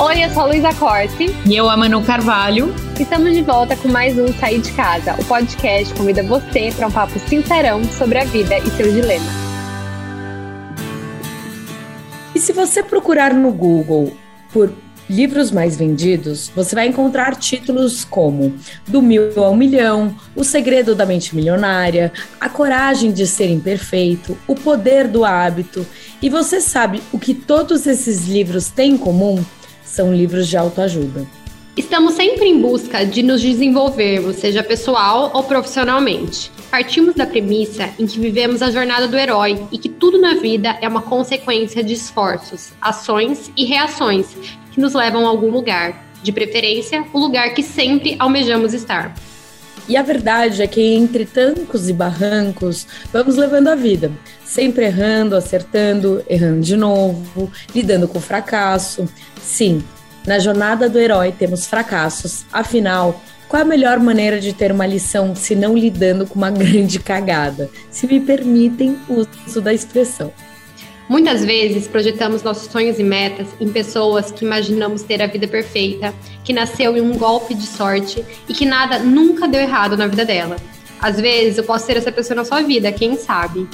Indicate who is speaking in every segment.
Speaker 1: Oi, eu sou a Luísa Corte.
Speaker 2: E eu, a Manu Carvalho.
Speaker 1: Estamos de volta com mais um Sair de Casa. O podcast convida você para um papo sincerão sobre a vida e seus dilemas.
Speaker 3: E se você procurar no Google por livros mais vendidos, você vai encontrar títulos como Do Mil ao Milhão, O Segredo da Mente Milionária, A Coragem de Ser Imperfeito, O Poder do Hábito. E você sabe o que todos esses livros têm em comum? São livros de autoajuda.
Speaker 1: Estamos sempre em busca de nos desenvolvermos, seja pessoal ou profissionalmente. Partimos da premissa em que vivemos a jornada do herói e que tudo na vida é uma consequência de esforços, ações e reações que nos levam a algum lugar, de preferência, o lugar que sempre almejamos estar.
Speaker 3: E a verdade é que entre tancos e barrancos, vamos levando a vida, sempre errando, acertando, errando de novo, lidando com fracasso. Sim, na jornada do herói temos fracassos, afinal, qual a melhor maneira de ter uma lição se não lidando com uma grande cagada? Se me permitem o uso da expressão.
Speaker 1: Muitas vezes projetamos nossos sonhos e metas em pessoas que imaginamos ter a vida perfeita, que nasceu em um golpe de sorte e que nada nunca deu errado na vida dela. Às vezes eu posso ser essa pessoa na sua vida, quem sabe?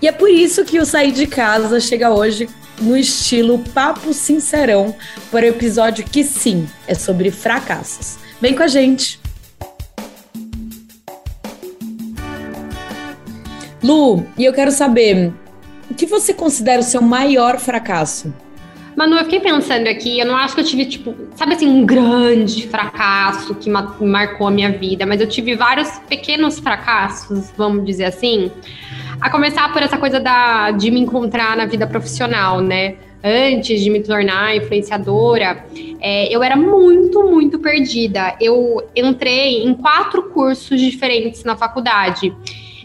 Speaker 3: E é por isso que o Sair de Casa chega hoje no estilo Papo Sincerão para o episódio que sim, é sobre fracassos. Vem com a gente! Lu, e eu quero saber, o que você considera o seu maior fracasso?
Speaker 1: Manu, eu fiquei pensando aqui, eu não acho que eu tive, tipo, sabe assim, um grande fracasso que marcou a minha vida, mas eu tive vários pequenos fracassos, vamos dizer assim. A começar por essa coisa da, de me encontrar na vida profissional, né? Antes de me tornar influenciadora, é, eu era muito, muito perdida. Eu entrei em quatro cursos diferentes na faculdade.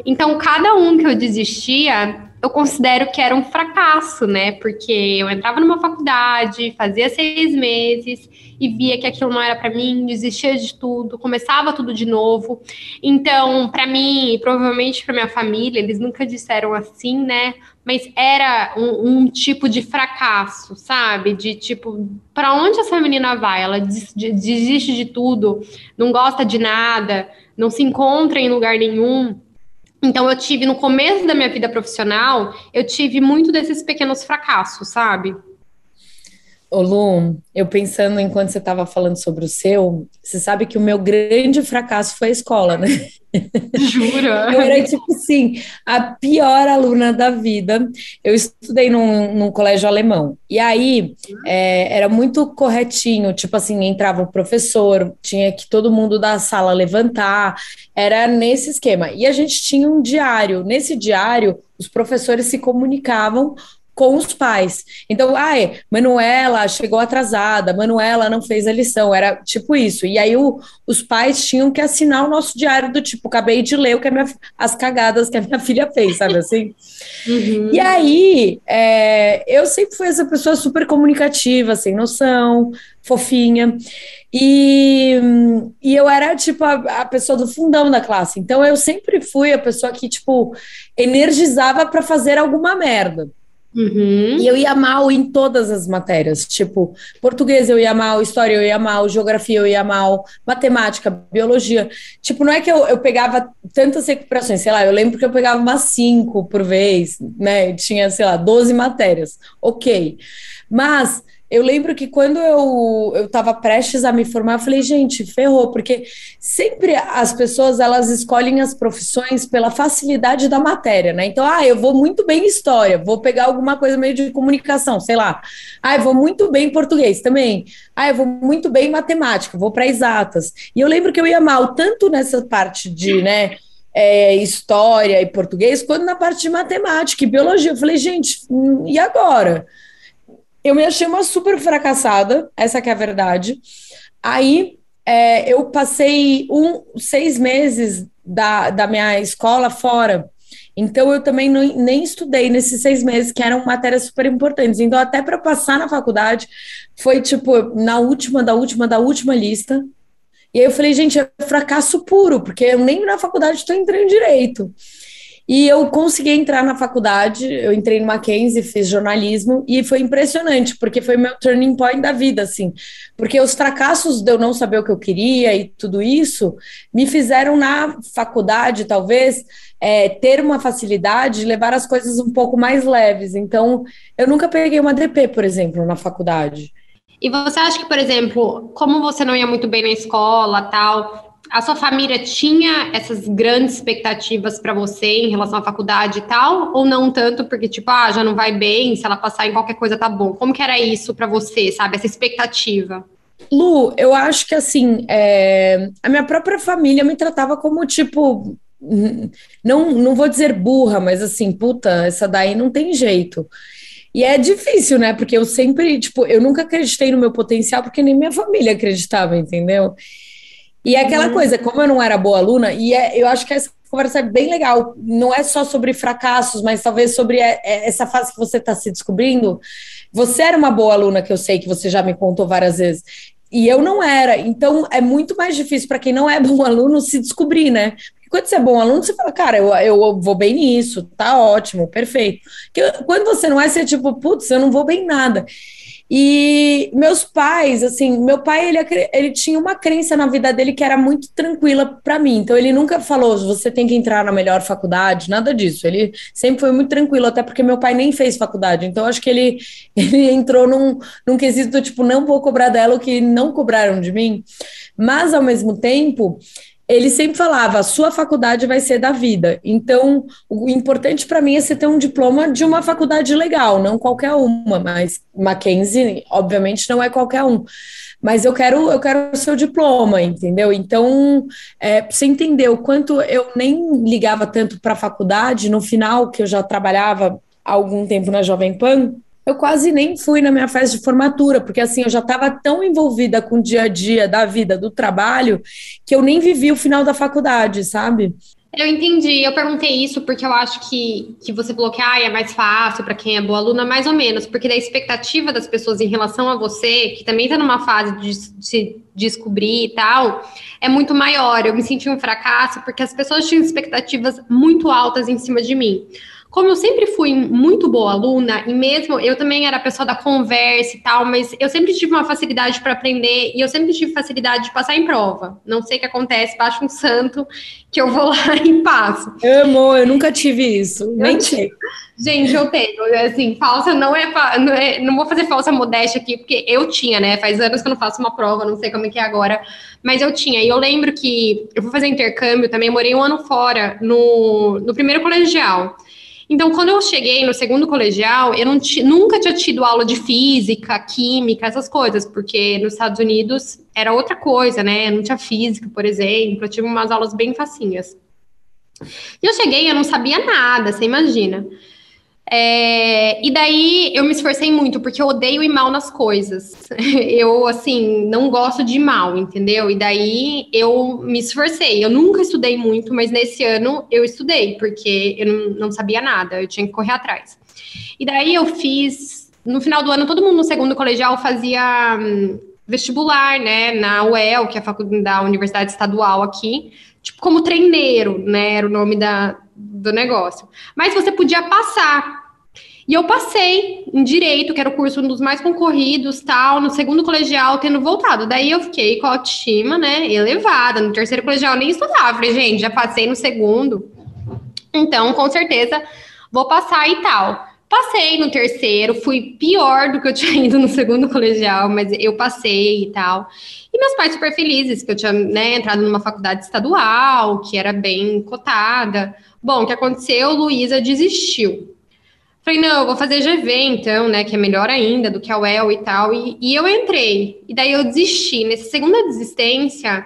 Speaker 1: Então, cada um que eu desistia, eu considero que era um fracasso, né? Porque eu entrava numa faculdade, fazia seis meses e via que aquilo não era para mim, desistia de tudo, começava tudo de novo. Então, para mim, e provavelmente para minha família, eles nunca disseram assim, né? Mas era um, um tipo de fracasso, sabe? De tipo, para onde essa menina vai? Ela desiste de tudo, não gosta de nada, não se encontra em lugar nenhum. Então eu tive no começo da minha vida profissional, eu tive muito desses pequenos fracassos, sabe?
Speaker 3: Ô Lu, eu pensando enquanto você estava falando sobre o seu, você sabe que o meu grande fracasso foi a escola, né?
Speaker 1: Jura?
Speaker 3: Eu era, tipo assim, a pior aluna da vida. Eu estudei num, num colégio alemão. E aí, é, era muito corretinho. Tipo assim, entrava o professor, tinha que todo mundo da sala levantar. Era nesse esquema. E a gente tinha um diário. Nesse diário, os professores se comunicavam com os pais. Então, ai, Manuela chegou atrasada, Manuela não fez a lição, era tipo isso. E aí o, os pais tinham que assinar o nosso diário do tipo, acabei de ler o que minha, as cagadas que a minha filha fez, sabe assim? Uhum. E aí, é, eu sempre fui essa pessoa super comunicativa, sem noção, fofinha. E, e eu era, tipo, a, a, pessoa do fundão da classe. Então, eu sempre fui a pessoa que, tipo, energizava para fazer alguma merda. Uhum. E eu ia mal em todas as matérias, tipo, português eu ia mal, história eu ia mal, geografia eu ia mal, matemática, biologia. Tipo, não é que eu, eu pegava tantas recuperações, sei lá, eu lembro que eu pegava umas cinco por vez, né? Tinha, sei lá, 12 matérias. Ok. Mas eu lembro que quando eu eu estava prestes a me formar, eu falei, gente, ferrou, porque sempre as pessoas elas escolhem as profissões pela facilidade da matéria, né? Então, ah, eu vou muito bem em história, vou pegar alguma coisa meio de comunicação, sei lá. Ah, eu vou muito bem em português também. Ah, eu vou muito bem em matemática, vou para exatas. E eu lembro que eu ia mal tanto nessa parte de, né? É, história e português, quanto na parte de matemática e biologia. Eu falei, gente, hum, e agora? Eu me achei uma super fracassada, essa que é a verdade. Aí é, eu passei um, seis meses da, da minha escola fora. Então eu também não, nem estudei nesses seis meses, que eram matérias super importantes. Então, até para passar na faculdade, foi tipo na última, da última, da última lista. E aí eu falei, gente, é fracasso puro, porque eu nem na faculdade estou entrando direito. E eu consegui entrar na faculdade, eu entrei no Mackenzie, fiz jornalismo, e foi impressionante, porque foi meu turning point da vida, assim. Porque os fracassos de eu não saber o que eu queria e tudo isso, me fizeram na faculdade, talvez, é, ter uma facilidade de levar as coisas um pouco mais leves. Então, eu nunca peguei uma DP, por exemplo, na faculdade.
Speaker 1: E você acha que, por exemplo, como você não ia muito bem na escola, tal, a sua família tinha essas grandes expectativas para você em relação à faculdade e tal, ou não tanto, porque tipo, ah, já não vai bem, se ela passar em qualquer coisa tá bom. Como que era isso para você, sabe, essa expectativa?
Speaker 3: Lu, eu acho que assim, é... a minha própria família me tratava como tipo, não, não vou dizer burra, mas assim, puta, essa daí não tem jeito. E é difícil, né? Porque eu sempre, tipo, eu nunca acreditei no meu potencial, porque nem minha família acreditava, entendeu? E é aquela uhum. coisa, como eu não era boa aluna, e é, eu acho que essa conversa é bem legal, não é só sobre fracassos, mas talvez sobre é, é, essa fase que você está se descobrindo. Você era uma boa aluna, que eu sei que você já me contou várias vezes, e eu não era. Então é muito mais difícil para quem não é bom aluno se descobrir, né? Porque quando você é bom aluno, você fala, cara, eu, eu vou bem nisso, tá ótimo, perfeito. Porque quando você não é, você é tipo, putz, eu não vou bem nada. E meus pais, assim, meu pai, ele, ele tinha uma crença na vida dele que era muito tranquila para mim. Então, ele nunca falou, você tem que entrar na melhor faculdade, nada disso. Ele sempre foi muito tranquilo, até porque meu pai nem fez faculdade. Então, acho que ele, ele entrou num, num quesito, tipo, não vou cobrar dela o que não cobraram de mim. Mas, ao mesmo tempo, ele sempre falava: a sua faculdade vai ser da vida. Então, o importante para mim é você ter um diploma de uma faculdade legal, não qualquer uma, mas Mackenzie, obviamente, não é qualquer um. Mas eu quero, eu quero o seu diploma, entendeu? Então, é, você entender o quanto eu nem ligava tanto para a faculdade, no final, que eu já trabalhava há algum tempo na Jovem Pan, eu quase nem fui na minha festa de formatura, porque assim, eu já estava tão envolvida com o dia a dia da vida, do trabalho, que eu nem vivi o final da faculdade, sabe?
Speaker 1: Eu entendi. Eu perguntei isso porque eu acho que, que você falou que ah, é mais fácil para quem é boa aluna, mais ou menos, porque da expectativa das pessoas em relação a você, que também está numa fase de se descobrir e tal, é muito maior. Eu me senti um fracasso porque as pessoas tinham expectativas muito altas em cima de mim. Como eu sempre fui muito boa aluna, e mesmo eu também era pessoa da conversa e tal, mas eu sempre tive uma facilidade para aprender e eu sempre tive facilidade de passar em prova. Não sei o que acontece, baixo um santo que eu vou lá e passo.
Speaker 3: Amo, eu nunca tive isso, nem sei.
Speaker 1: Gente, eu tenho, assim, falsa não é, não é, não vou fazer falsa modéstia aqui, porque eu tinha, né, faz anos que eu não faço uma prova, não sei como é que é agora, mas eu tinha, e eu lembro que eu fui fazer intercâmbio também, morei um ano fora, no, no primeiro colegial, então, quando eu cheguei no segundo colegial, eu nunca tinha tido aula de física, química, essas coisas, porque nos Estados Unidos era outra coisa, né? Não tinha física, por exemplo, eu tive umas aulas bem facinhas. E eu cheguei, eu não sabia nada, você imagina. É, e daí eu me esforcei muito, porque eu odeio ir mal nas coisas. Eu, assim, não gosto de ir mal, entendeu? E daí eu me esforcei. Eu nunca estudei muito, mas nesse ano eu estudei, porque eu não, sabia nada, eu tinha que correr atrás. E daí eu fiz. No final do ano, todo mundo no segundo colegial fazia hum, vestibular, né, na UEL, que é a faculdade da Universidade Estadual aqui, tipo como treineiro, né, era o nome da, do negócio. Mas você podia passar. E eu passei em direito, que era o curso um dos mais concorridos, tal, no segundo colegial, tendo voltado. Daí eu fiquei com a autoestima, né, elevada. No terceiro colegial nem estudava. Falei, gente, já passei no segundo. Então, com certeza, vou passar e tal. Passei no terceiro, fui pior do que eu tinha ido no segundo colegial, mas eu passei e tal. E meus pais super felizes que eu tinha né, entrado numa faculdade estadual, que era bem cotada. Bom, o que aconteceu? Luísa desistiu. Falei, não, eu vou fazer GV então, né, que é melhor ainda do que a UEL e tal. E, e eu entrei. E daí eu desisti. Nessa segunda desistência,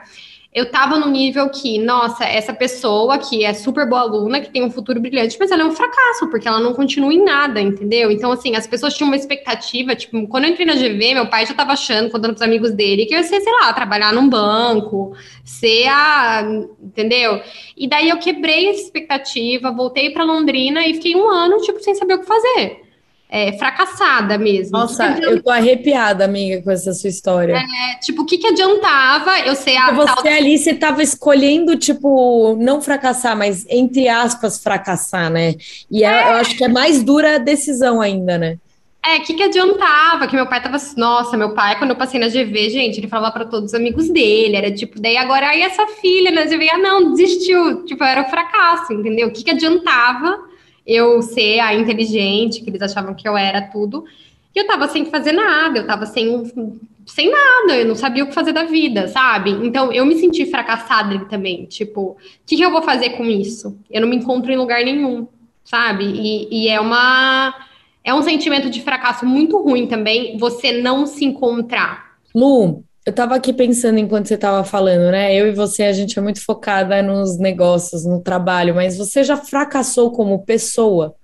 Speaker 1: eu tava no nível que, nossa, essa pessoa que é super boa aluna, que tem um futuro brilhante, mas ela é um fracasso, porque ela não continua em nada, entendeu? Então, assim, as pessoas tinham uma expectativa, tipo, quando eu entrei na GV, meu pai já tava achando, contando pros amigos dele, que eu ia ser, sei lá, trabalhar num banco, ser a. Entendeu? E daí eu quebrei essa expectativa, voltei para Londrina e fiquei um ano, tipo, sem saber o que fazer. É, fracassada mesmo.
Speaker 3: Nossa, que que eu tô arrepiada, amiga, com essa sua história.
Speaker 1: É, tipo, o que, que adiantava eu ser a.
Speaker 3: Você tal... ali, você tava escolhendo, tipo, não fracassar, mas entre aspas, fracassar, né? E é. eu acho que é mais dura a decisão ainda, né?
Speaker 1: É, o que, que adiantava? Que meu pai tava. Nossa, meu pai, quando eu passei na GV, gente, ele falava para todos os amigos dele. Era tipo, daí agora aí essa filha na GV, ah, não, desistiu. Tipo, era um fracasso, entendeu? O que, que adiantava eu ser a inteligente, que eles achavam que eu era tudo. E eu tava sem fazer nada, eu tava sem, sem nada, eu não sabia o que fazer da vida, sabe? Então eu me senti fracassada também. Tipo, o que, que eu vou fazer com isso? Eu não me encontro em lugar nenhum, sabe? E, e é uma. É um sentimento de fracasso muito ruim também, você não se encontrar.
Speaker 3: Lu, eu estava aqui pensando enquanto você estava falando, né? Eu e você, a gente é muito focada nos negócios, no trabalho, mas você já fracassou como pessoa?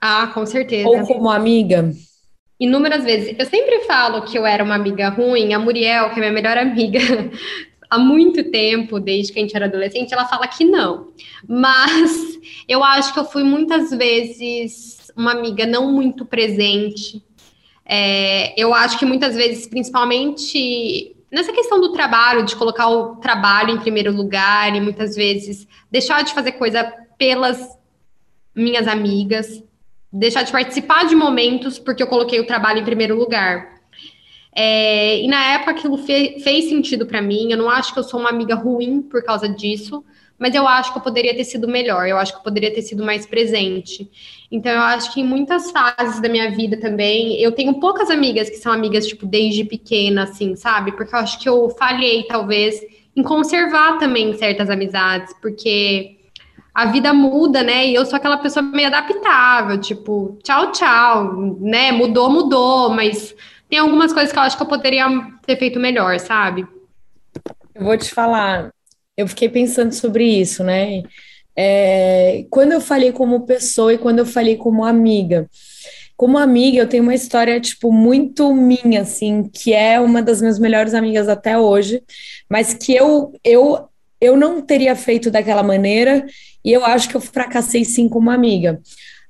Speaker 1: Ah, com certeza.
Speaker 3: Ou como amiga?
Speaker 1: Inúmeras vezes. Eu sempre falo que eu era uma amiga ruim. A Muriel, que é minha melhor amiga, há muito tempo, desde que a gente era adolescente, ela fala que não. Mas eu acho que eu fui muitas vezes uma amiga não muito presente. É, eu acho que muitas vezes, principalmente nessa questão do trabalho, de colocar o trabalho em primeiro lugar e muitas vezes deixar de fazer coisa pelas minhas amigas, deixar de participar de momentos porque eu coloquei o trabalho em primeiro lugar. É, e na época aquilo fe fez sentido para mim. Eu não acho que eu sou uma amiga ruim por causa disso mas eu acho que eu poderia ter sido melhor, eu acho que eu poderia ter sido mais presente. Então, eu acho que em muitas fases da minha vida também, eu tenho poucas amigas que são amigas, tipo, desde pequena, assim, sabe? Porque eu acho que eu falhei, talvez, em conservar também certas amizades, porque a vida muda, né? E eu sou aquela pessoa meio adaptável, tipo, tchau, tchau, né? Mudou, mudou, mas tem algumas coisas que eu acho que eu poderia ter feito melhor, sabe?
Speaker 3: Eu vou te falar, eu fiquei pensando sobre isso, né? É, quando eu falei como pessoa e quando eu falei como amiga. Como amiga, eu tenho uma história, tipo, muito minha, assim, que é uma das minhas melhores amigas até hoje, mas que eu, eu, eu não teria feito daquela maneira e eu acho que eu fracassei sim como amiga.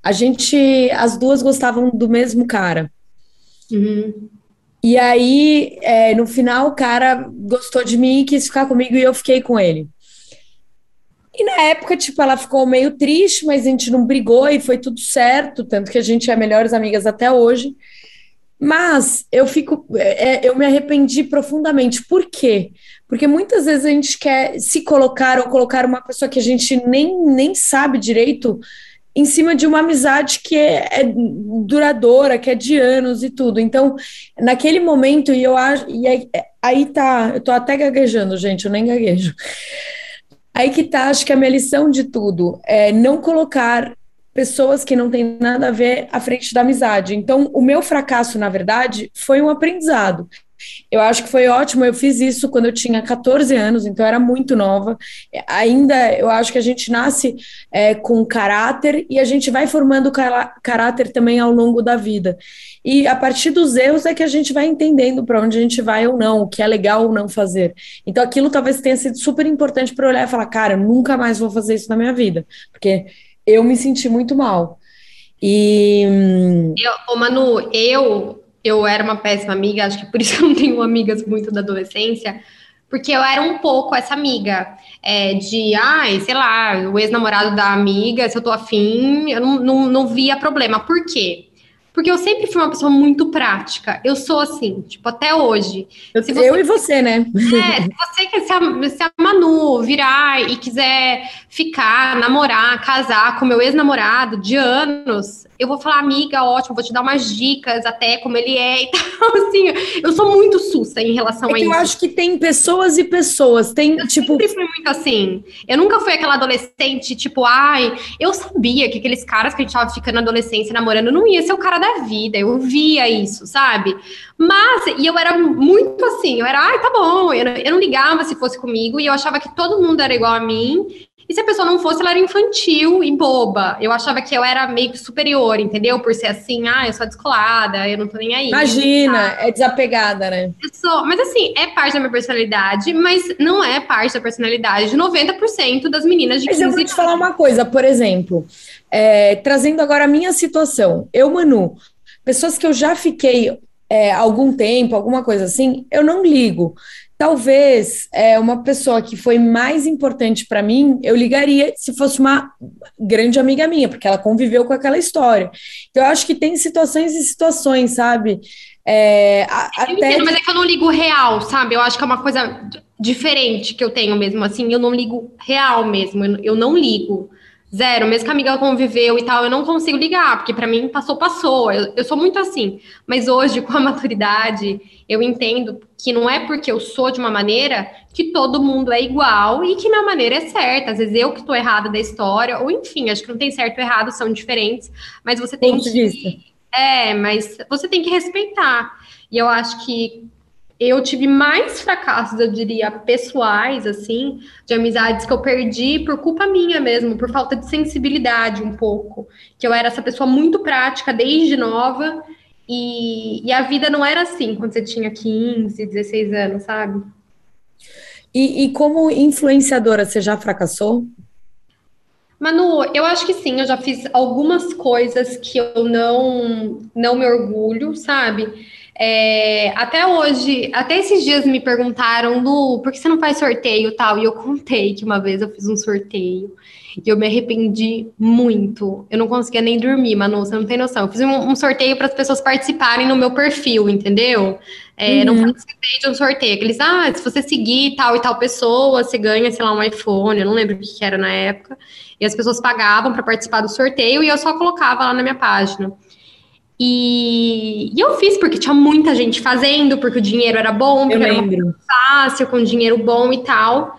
Speaker 3: A gente, as duas gostavam do mesmo cara. Uhum. E aí, é, no final, o cara gostou de mim e quis ficar comigo e eu fiquei com ele. E na época, tipo, ela ficou meio triste, mas a gente não brigou e foi tudo certo, tanto que a gente é melhores amigas até hoje. Mas eu fico, é, eu me arrependi profundamente. Por quê? Porque muitas vezes a gente quer se colocar ou colocar uma pessoa que a gente nem, nem sabe direito em cima de uma amizade que é, é, duradoura, que é de anos e tudo. Então, naquele momento, e eu acho. E aí, aí tá, eu tô até gaguejando, gente, eu nem gaguejo. Aí que tá, acho que a minha lição de tudo é não colocar pessoas que não têm nada a ver à frente da amizade. Então, o meu fracasso, na verdade, foi um aprendizado. Eu acho que foi ótimo. Eu fiz isso quando eu tinha 14 anos, então era muito nova. Ainda eu acho que a gente nasce é, com caráter e a gente vai formando caráter também ao longo da vida. E a partir dos erros é que a gente vai entendendo para onde a gente vai ou não, o que é legal ou não fazer. Então aquilo talvez tenha sido super importante para olhar e falar, cara, nunca mais vou fazer isso na minha vida, porque eu me senti muito mal. E.
Speaker 1: Eu, ô Manu, eu eu era uma péssima amiga, acho que por isso eu não tenho amigas muito da adolescência, porque eu era um pouco essa amiga é, de, ai, sei lá, o ex-namorado da amiga, se eu tô afim, eu não, não, não via problema. Por quê? Porque eu sempre fui uma pessoa muito prática. Eu sou assim, tipo, até hoje.
Speaker 3: Eu, você, eu e você, né?
Speaker 1: É, se você quer, se a, se a Manu virar e quiser ficar, namorar, casar com meu ex-namorado de anos, eu vou falar, amiga, ótimo, vou te dar umas dicas até como ele é e tal. Assim, eu sou muito sussa em relação
Speaker 3: é
Speaker 1: a isso.
Speaker 3: Eu acho que tem pessoas e pessoas. Tem,
Speaker 1: eu
Speaker 3: tipo.
Speaker 1: sempre fui muito assim. Eu nunca fui aquela adolescente, tipo, ai, eu sabia que aqueles caras que a gente tava ficando na adolescência namorando não ia ser o cara da vida. Eu via isso, sabe? Mas, e eu era muito assim, eu era, ai, tá bom, eu, eu não ligava se fosse comigo, e eu achava que todo mundo era igual a mim, e se a pessoa não fosse, ela era infantil e boba. Eu achava que eu era meio que superior, entendeu? Por ser assim, ah, eu sou descolada, eu não tô nem aí.
Speaker 3: Imagina, é desapegada, né?
Speaker 1: Eu sou, mas assim, é parte da minha personalidade, mas não é parte da personalidade de 90% das meninas de 15
Speaker 3: Mas eu vou te falar uma coisa, por exemplo, é, trazendo agora a minha situação. Eu, Manu, Pessoas que eu já fiquei é, algum tempo, alguma coisa assim, eu não ligo. Talvez é, uma pessoa que foi mais importante para mim, eu ligaria se fosse uma grande amiga minha, porque ela conviveu com aquela história. Então, eu acho que tem situações e situações, sabe?
Speaker 1: É, a, eu até... entendo, mas é que eu não ligo real, sabe? Eu acho que é uma coisa diferente que eu tenho mesmo, assim, eu não ligo real mesmo, eu não ligo. Zero, mesmo que a amiga conviveu e tal, eu não consigo ligar, porque para mim passou, passou. Eu, eu sou muito assim. Mas hoje, com a maturidade, eu entendo que não é porque eu sou de uma maneira que todo mundo é igual e que minha maneira é certa. Às vezes eu que estou errada da história, ou enfim, acho que não tem certo ou errado, são diferentes, mas você tem Ponto que. É, mas você tem que respeitar. E eu acho que eu tive mais fracassos, eu diria, pessoais, assim, de amizades que eu perdi por culpa minha mesmo, por falta de sensibilidade um pouco. Que eu era essa pessoa muito prática desde nova, e, e a vida não era assim quando você tinha 15, 16 anos, sabe?
Speaker 3: E, e como influenciadora, você já fracassou?
Speaker 1: Manu, eu acho que sim, eu já fiz algumas coisas que eu não, não me orgulho, sabe? É, até hoje, até esses dias me perguntaram, Lu, por que você não faz sorteio e tal? E eu contei que uma vez eu fiz um sorteio e eu me arrependi muito. Eu não conseguia nem dormir, Manu, você não tem noção. Eu fiz um, um sorteio para as pessoas participarem no meu perfil, entendeu? É, uhum. Não participei de um sorteio. Eles, ah, se você seguir tal e tal pessoa, você ganha, sei lá, um iPhone. Eu não lembro o que era na época. E as pessoas pagavam para participar do sorteio e eu só colocava lá na minha página. E, e, eu fiz porque tinha muita gente fazendo, porque o dinheiro era bom, porque era fácil, com dinheiro bom e tal.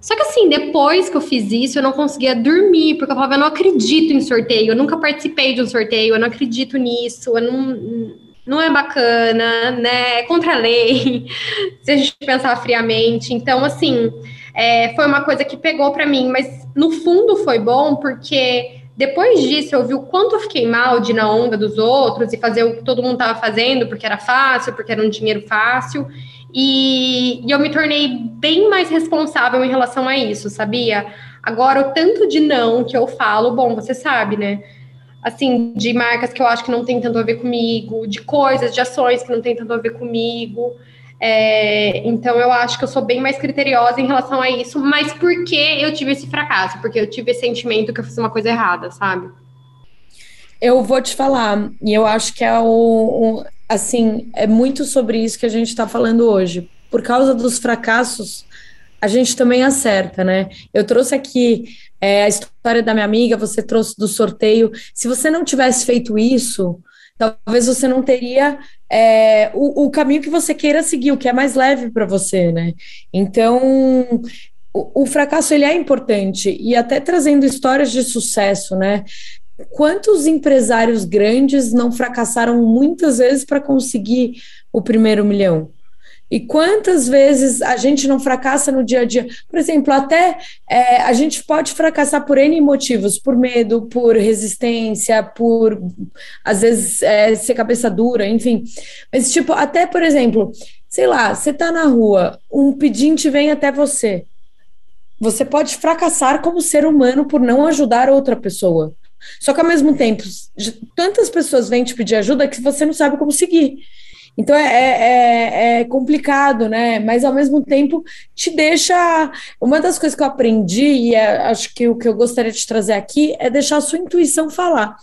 Speaker 1: Só que assim, depois que eu fiz isso, eu não conseguia dormir, porque eu falava, eu não acredito em sorteio, eu nunca participei de um sorteio, eu não acredito nisso, eu não, não é bacana, né? É contra a lei, se a gente pensar friamente. Então, assim, é, foi uma coisa que pegou para mim, mas no fundo foi bom, porque depois disso, eu vi o quanto eu fiquei mal de ir na onda dos outros e fazer o que todo mundo estava fazendo, porque era fácil, porque era um dinheiro fácil. E, e, eu me tornei bem mais responsável em relação a isso, sabia? Agora, o tanto de não que eu falo, bom, você sabe, né? Assim, de marcas que eu acho que não tem tanto a ver comigo, de coisas, de ações que não tem tanto a ver comigo. É, então eu acho que eu sou bem mais criteriosa em relação a isso, mas porque eu tive esse fracasso, porque eu tive esse sentimento que eu fiz uma coisa errada, sabe?
Speaker 3: Eu vou te falar, e eu acho que é o, o assim, é muito sobre isso que a gente está falando hoje. Por causa dos fracassos, a gente também acerta, né? Eu trouxe aqui é, a história da minha amiga, você trouxe do sorteio. Se você não tivesse feito isso, talvez você não teria é, o, o, caminho que você queira seguir, o que é mais leve para você, né? Então, o, o, fracasso ele é importante e até trazendo histórias de sucesso, né? Quantos empresários grandes não fracassaram muitas vezes para conseguir o primeiro milhão? E quantas vezes a gente não fracassa no dia a dia? Por exemplo, até é, a gente pode fracassar por N motivos, por medo, por resistência, por às vezes é, ser cabeça dura, enfim. Mas, tipo, até, por exemplo, sei lá, você tá na rua, um pedinte vem até você. Você pode fracassar como ser humano por não ajudar outra pessoa. Só que ao mesmo tempo, tantas pessoas vêm te pedir ajuda que você não sabe como seguir. Então é, é, é, é, complicado, né? Mas ao mesmo tempo te deixa. Uma das coisas que eu aprendi, e é, acho que o que eu gostaria de trazer aqui, é deixar a sua intuição falar.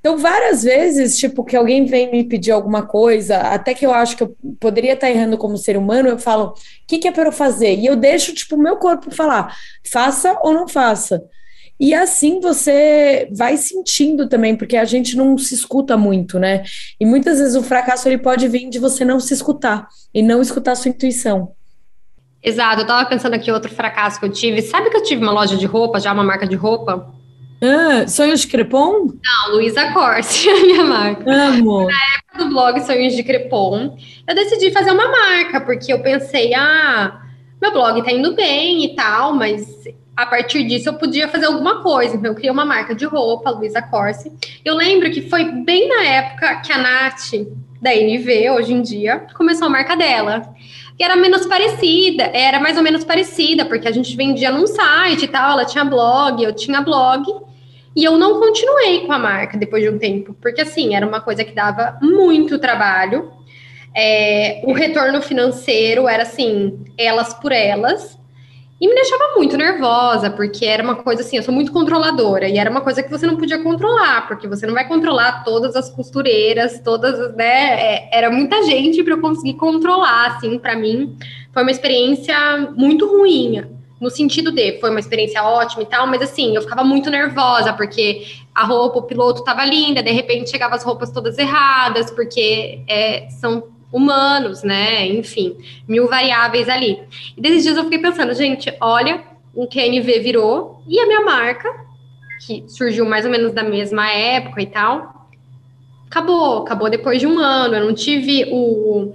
Speaker 3: Então, várias vezes, tipo, que alguém vem me pedir alguma coisa, até que eu acho que eu poderia estar errando como ser humano, eu falo, o que, que é para eu fazer? E eu deixo, tipo, o meu corpo falar, faça ou não faça. E assim você vai sentindo também, porque a gente não se escuta muito, né? E muitas vezes o fracasso ele pode vir de você não se escutar e não escutar a sua intuição.
Speaker 1: Exato, eu tava pensando aqui outro fracasso que eu tive. Sabe que eu tive uma loja de roupa, já uma marca de roupa?
Speaker 3: Ah, Sonhos de Crepom?
Speaker 1: Não, Luísa Corsi, a minha marca.
Speaker 3: Amo.
Speaker 1: Na época do blog Sonhos de Crepom, eu decidi fazer uma marca, porque eu pensei, ah, meu blog tá indo bem e tal, mas a partir disso eu podia fazer alguma coisa. Então, eu criei uma marca de roupa, Luísa Corsi. Eu lembro que foi bem na época que a Nath, da NV, hoje em dia, começou a marca dela. E era menos parecida, era mais ou menos parecida, porque a gente vendia num site e tal, ela tinha blog, eu tinha blog. E eu não continuei com a marca depois de um tempo, porque assim, era uma coisa que dava muito trabalho. É, o retorno financeiro era assim, elas por elas. E me deixava muito nervosa, porque era uma coisa assim, eu sou muito controladora, e era uma coisa que você não podia controlar, porque você não vai controlar todas as costureiras, todas, né? É, era muita gente para eu conseguir controlar, assim, para mim. Foi uma experiência muito ruim, no sentido de, foi uma experiência ótima e tal, mas assim, eu ficava muito nervosa, porque a roupa, o piloto tava linda, de repente chegava as roupas todas erradas, porque é, são humanos, né? Enfim, mil variáveis ali. E desses dias eu fiquei pensando, gente, olha, o QNV virou e a minha marca, que surgiu mais ou menos da mesma época e tal, acabou, acabou depois de um ano. Eu não tive o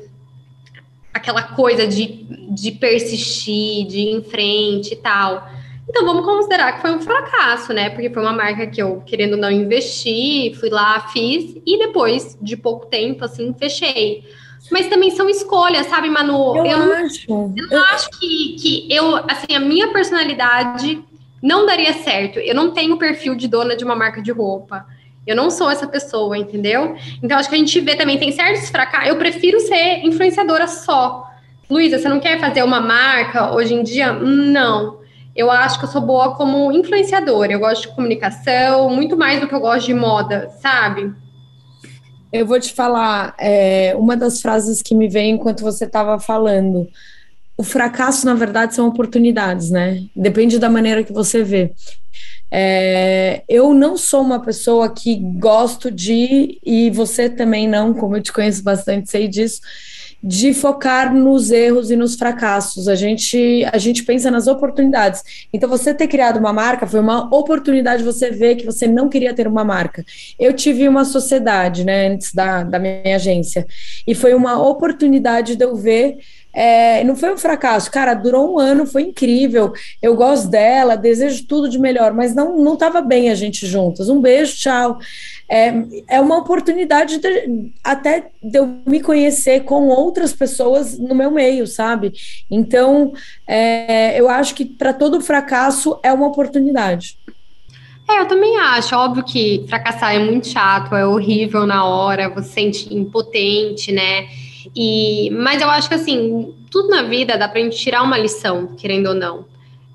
Speaker 1: aquela coisa de, de persistir, de ir em frente e tal. Então vamos considerar que foi um fracasso, né? Porque foi uma marca que eu, querendo não investir, fui lá, fiz, e depois de pouco tempo, assim, fechei. Mas também são escolhas, sabe, Manu?
Speaker 3: Eu, eu não, acho.
Speaker 1: Eu não acho que, que eu, assim, a minha personalidade não daria certo. Eu não tenho perfil de dona de uma marca de roupa. Eu não sou essa pessoa, entendeu? Então, acho que a gente vê também, tem certos fracassos. Eu prefiro ser influenciadora só. Luísa, você não quer fazer uma marca hoje em dia? Não. Eu acho que eu sou boa como influenciadora. Eu gosto de comunicação, muito mais do que eu gosto de moda, sabe?
Speaker 3: Eu vou te falar é, uma das frases que me vem enquanto você estava falando. O fracasso, na verdade, são oportunidades, né? Depende da maneira que você vê. É, eu não sou uma pessoa que gosto de, e você também não, como eu te conheço bastante, sei disso, de focar nos erros e nos fracassos. A gente, a gente pensa nas oportunidades. Então, você ter criado uma marca foi uma oportunidade de você ver que você não queria ter uma marca. Eu tive uma sociedade, né, antes da, da minha agência, e foi uma oportunidade de eu ver é, não foi um fracasso, cara, durou um ano, foi incrível. Eu gosto dela, desejo tudo de melhor, mas não não estava bem a gente juntas. Um beijo, tchau. É, é uma oportunidade de, até de eu me conhecer com outras pessoas no meu meio, sabe? Então, é, eu acho que para todo fracasso é uma oportunidade.
Speaker 1: É, eu também acho. Óbvio que fracassar é muito chato, é horrível na hora, você se sente impotente, né? E, mas eu acho que assim, tudo na vida dá pra gente tirar uma lição, querendo ou não.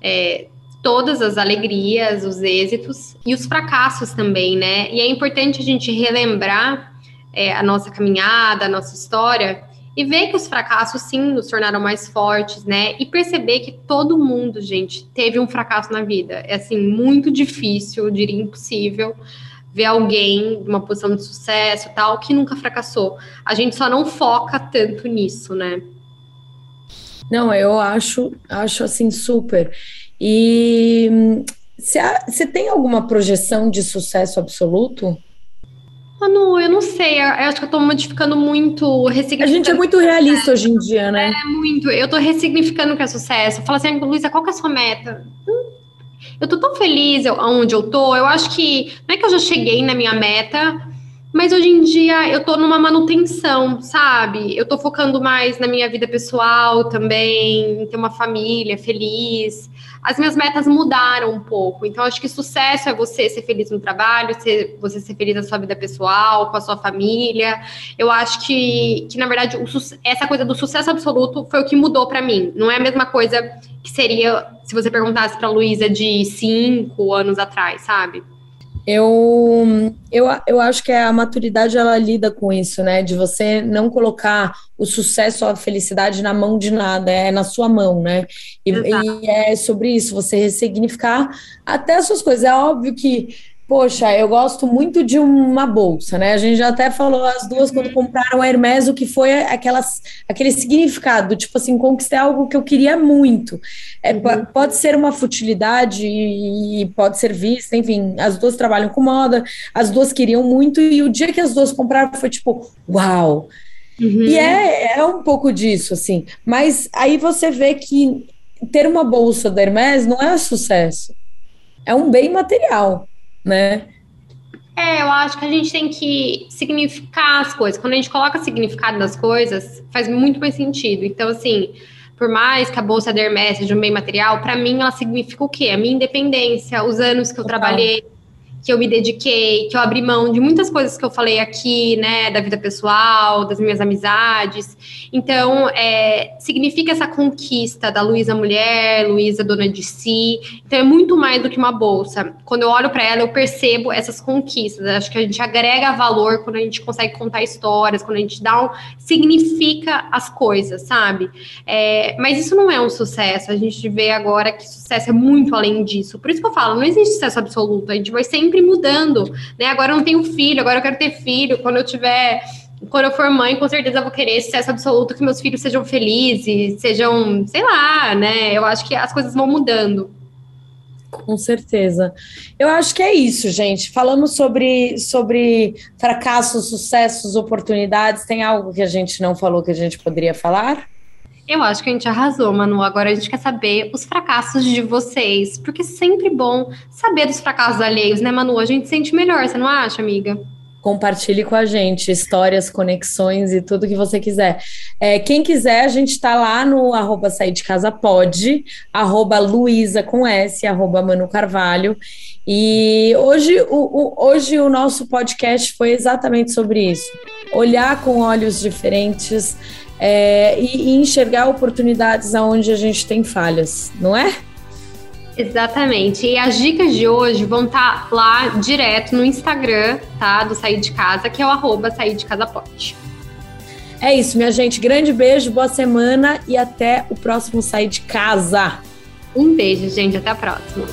Speaker 1: É, todas as alegrias, os êxitos e os fracassos também, né? E é importante a gente relembrar é, a nossa caminhada, a nossa história e ver que os fracassos sim nos tornaram mais fortes, né? E perceber que todo mundo, gente, teve um fracasso na vida. É assim muito difícil, eu diria impossível ver alguém de uma posição de sucesso tal que nunca fracassou. A gente só não foca tanto nisso, né?
Speaker 3: Não, eu acho, acho assim super. E você tem alguma projeção de sucesso absoluto?
Speaker 1: Manu, eu não sei, eu acho que eu tô modificando muito,
Speaker 3: A gente é muito realista hoje em dia, né?
Speaker 1: É, muito. Eu tô ressignificando o que é sucesso. Fala assim, Luísa, qual que é a sua meta? Hum, eu tô tão feliz onde eu tô. Eu acho que não é que eu já cheguei na minha meta, mas hoje em dia eu tô numa manutenção, sabe? Eu tô focando mais na minha vida pessoal também, em ter uma família feliz. As minhas metas mudaram um pouco. Então, acho que sucesso é você ser feliz no trabalho, ser, você ser feliz na sua vida pessoal, com a sua família. Eu acho que, que na verdade, o, essa coisa do sucesso absoluto foi o que mudou para mim. Não é a mesma coisa que seria se você perguntasse para Luísa de cinco anos atrás, sabe?
Speaker 3: Eu, eu, eu acho que a maturidade ela lida com isso, né? De você não colocar o sucesso ou a felicidade na mão de nada, é na sua mão, né? E, e é sobre isso, você ressignificar até as suas coisas. É óbvio que Poxa, eu gosto muito de uma bolsa, né? A gente já até falou as duas quando uhum. compraram a Hermes, o que foi aquelas, aquele significado, tipo assim, conquistei algo que eu queria muito. É, uhum. Pode ser uma futilidade e pode ser vista, enfim, as duas trabalham com moda, as duas queriam muito, e o dia que as duas compraram foi tipo, uau! Uhum. E é, é um pouco disso, assim. Mas aí você vê que ter uma bolsa da Hermes não é sucesso. É um bem material né?
Speaker 1: É, eu acho que a gente tem que significar as coisas. Quando a gente coloca significado nas coisas, faz muito mais sentido. Então, assim, por mais que a bolsa da Hermes seja um bem material, para mim ela significa o quê? A minha independência, os anos que eu Total. trabalhei. Que eu me dediquei, que eu abri mão de muitas coisas que eu falei aqui, né, da vida pessoal, das minhas amizades. Então, é, significa essa conquista da Luísa mulher, Luísa dona de si. Então, é muito mais do que uma bolsa. Quando eu olho para ela, eu percebo essas conquistas. Acho que a gente agrega valor quando a gente consegue contar histórias, quando a gente dá um significa as coisas, sabe? É, mas isso não é um sucesso. A gente vê agora que sucesso é muito além disso. Por isso que eu falo, não existe sucesso absoluto. A gente vai sempre sempre mudando, né? Agora eu não tenho filho, agora eu quero ter filho. Quando eu tiver, quando eu for mãe, com certeza eu vou querer sucesso absoluto, que meus filhos sejam felizes, sejam, sei lá, né? Eu acho que as coisas vão mudando.
Speaker 3: Com certeza. Eu acho que é isso, gente. Falamos sobre, sobre fracassos, sucessos, oportunidades. Tem algo que a gente não falou que a gente poderia falar?
Speaker 1: Eu acho que a gente arrasou, Manu. Agora a gente quer saber os fracassos de vocês, porque é sempre bom saber dos fracassos alheios, né, Manu? A gente sente melhor, você não acha, amiga?
Speaker 3: Compartilhe com a gente histórias, conexões e tudo que você quiser. É, quem quiser, a gente está lá no arroba sair de casa pode, arroba Luísa com S, arroba Manu Carvalho. E hoje o, o, hoje o nosso podcast foi exatamente sobre isso. Olhar com olhos diferentes, é, e, e enxergar oportunidades aonde a gente tem falhas, não é?
Speaker 1: Exatamente. E as dicas de hoje vão estar tá lá direto no Instagram, tá? Do Sair de Casa, que é o arroba Sair de Casa Pode.
Speaker 3: É isso, minha gente. Grande beijo, boa semana e até o próximo Sair de Casa.
Speaker 1: Um beijo, gente. Até a próxima.